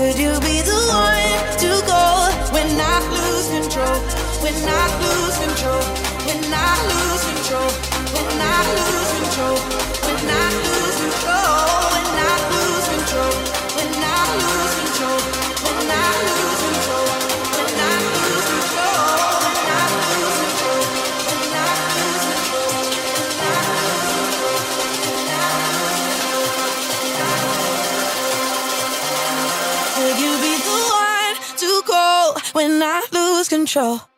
Could you be the one to go when I lose control? When I lose control? When I lose control? When I lose control? When I lose control? control.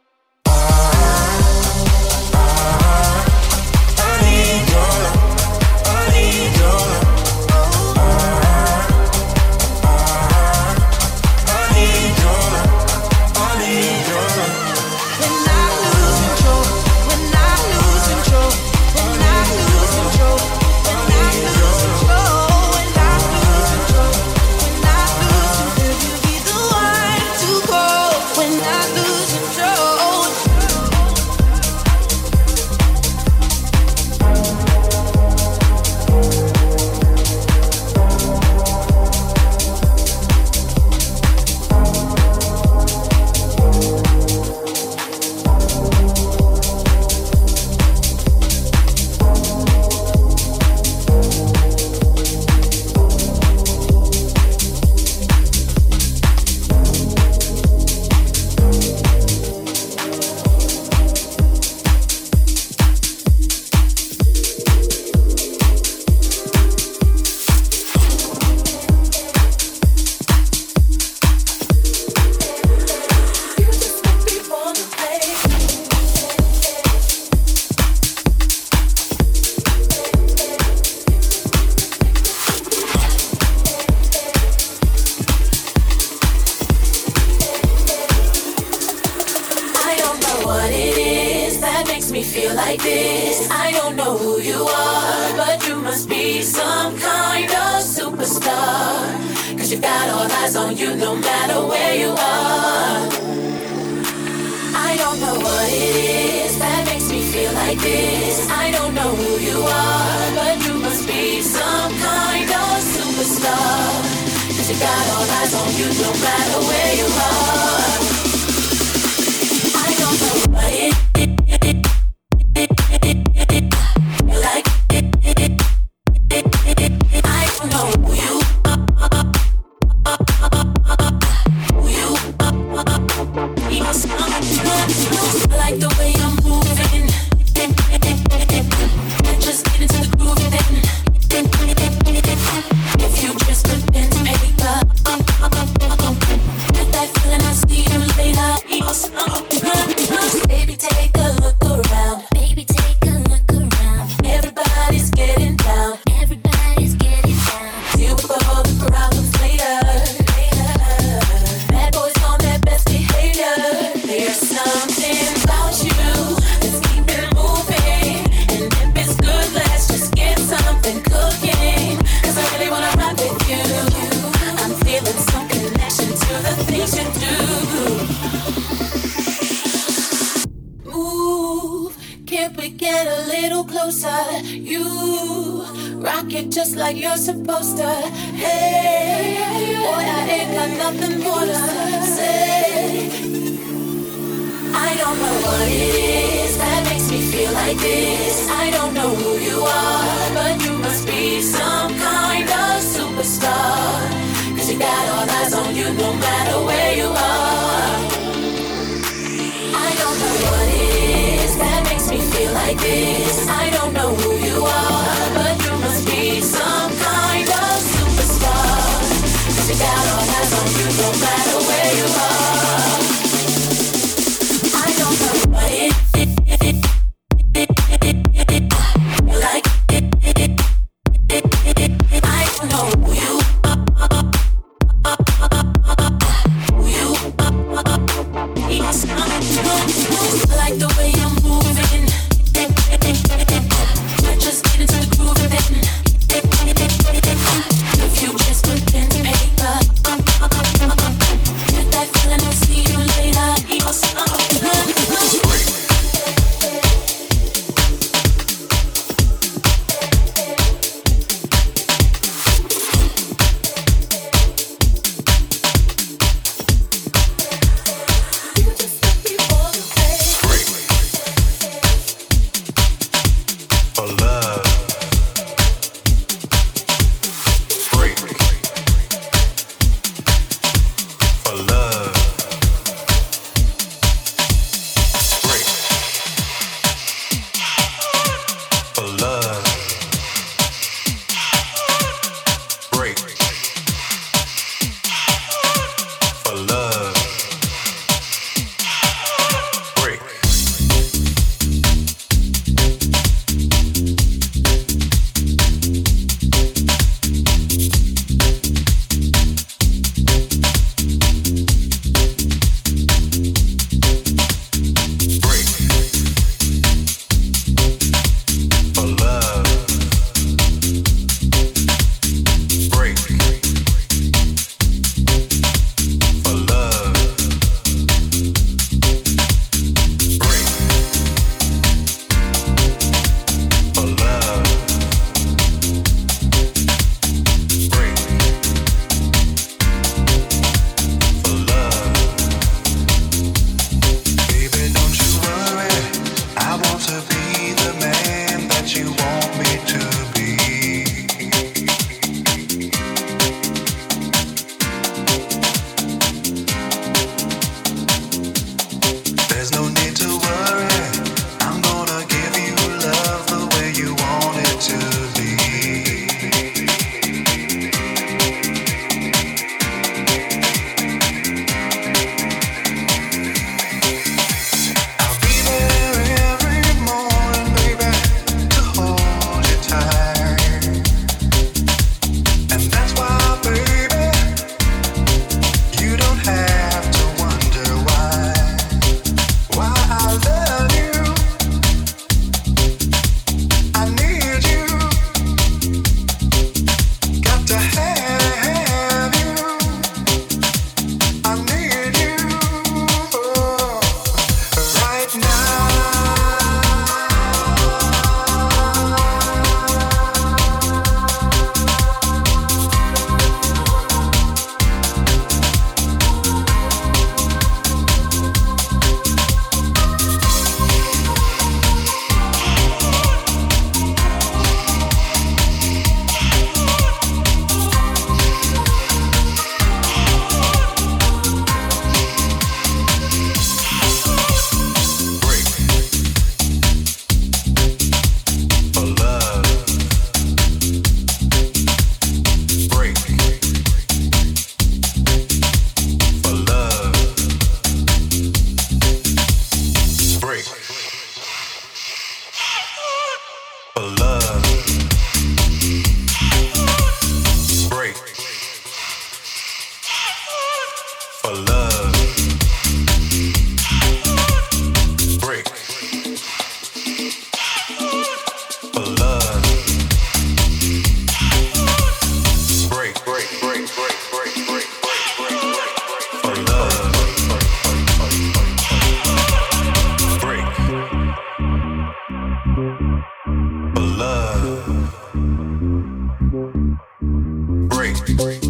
Thank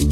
you.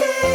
Stay.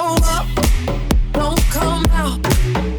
Show up, don't come out,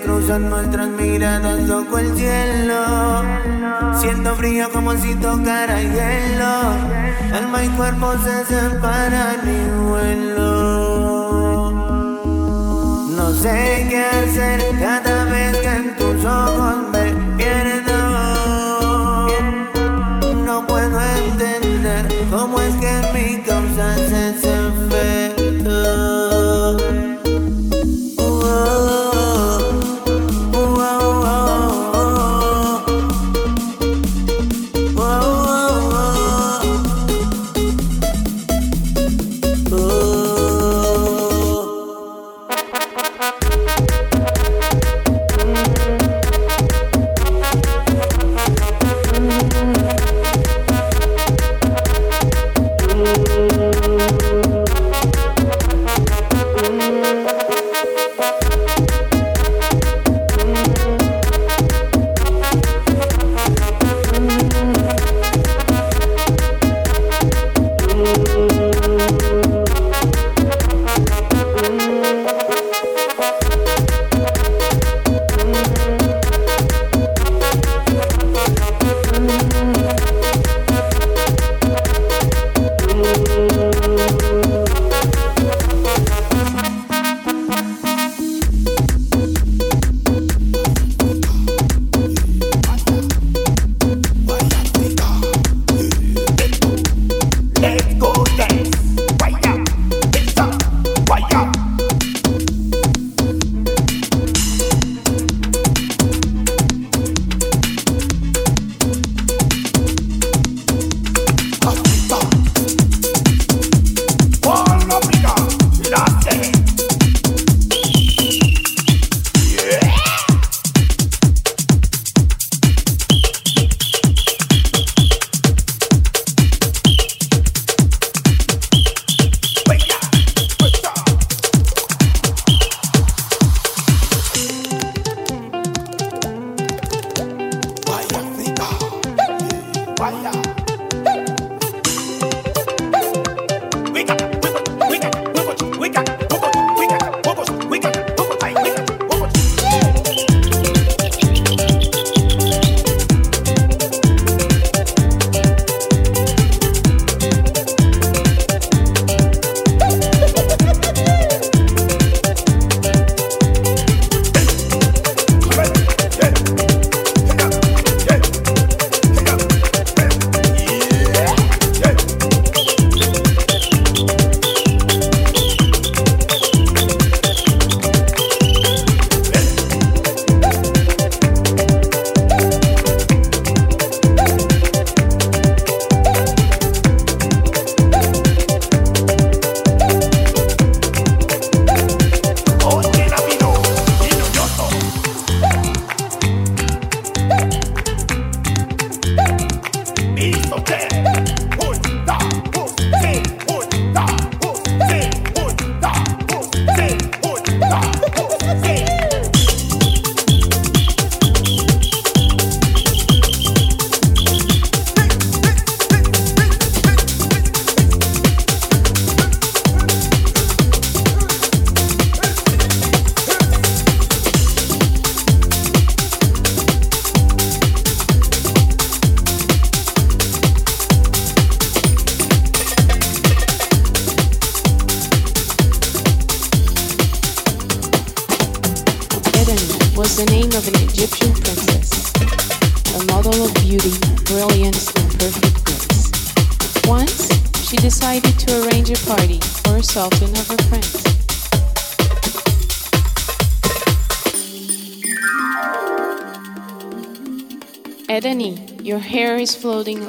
cruzan nuestras miradas, loco el cielo. Siento frío como si tocara hielo. Alma y cuerpo se separan y vuelo. No sé qué hacer cada vez que en tus ojos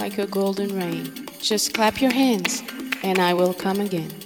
like a golden rain. Just clap your hands, and I will come again.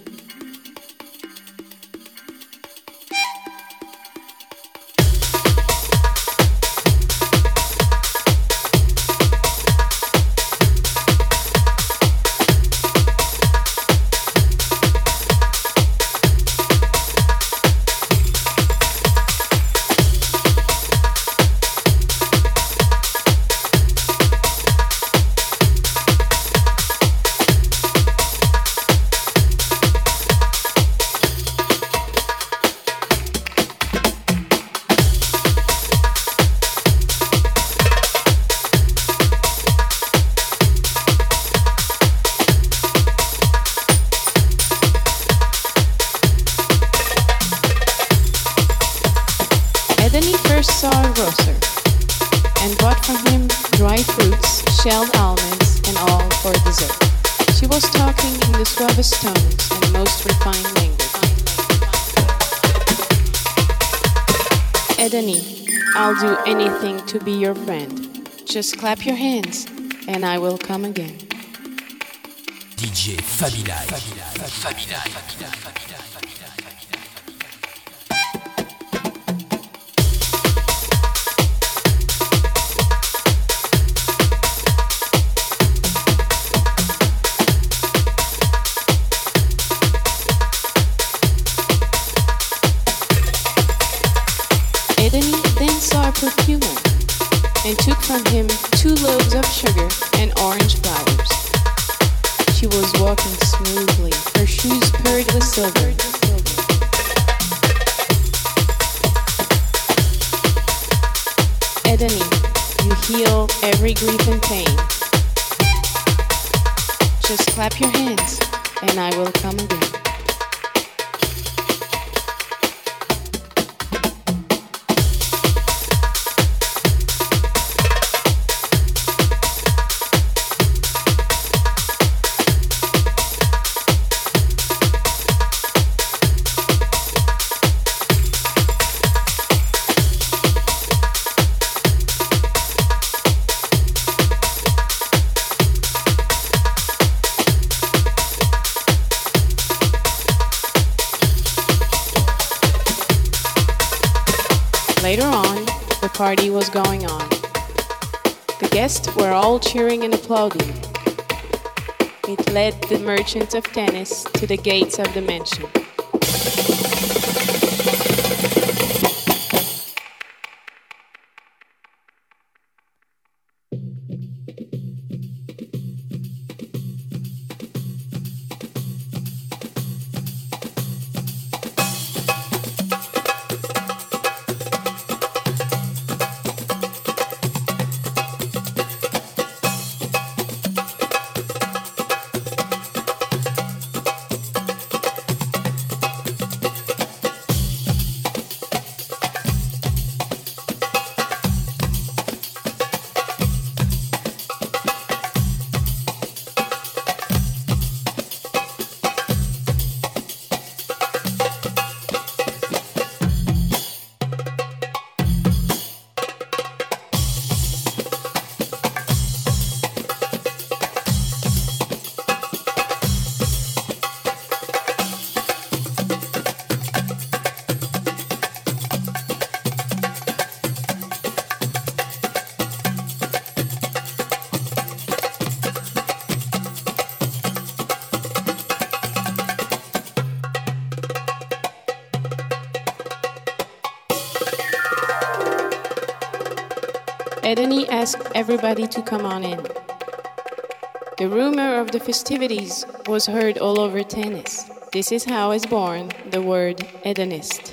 Just clap your hands, and I will come again. Cheering and applauding. It led the merchant of tennis to the gates of the mansion. Everybody to come on in. The rumor of the festivities was heard all over tennis. This is how is born the word Edenist.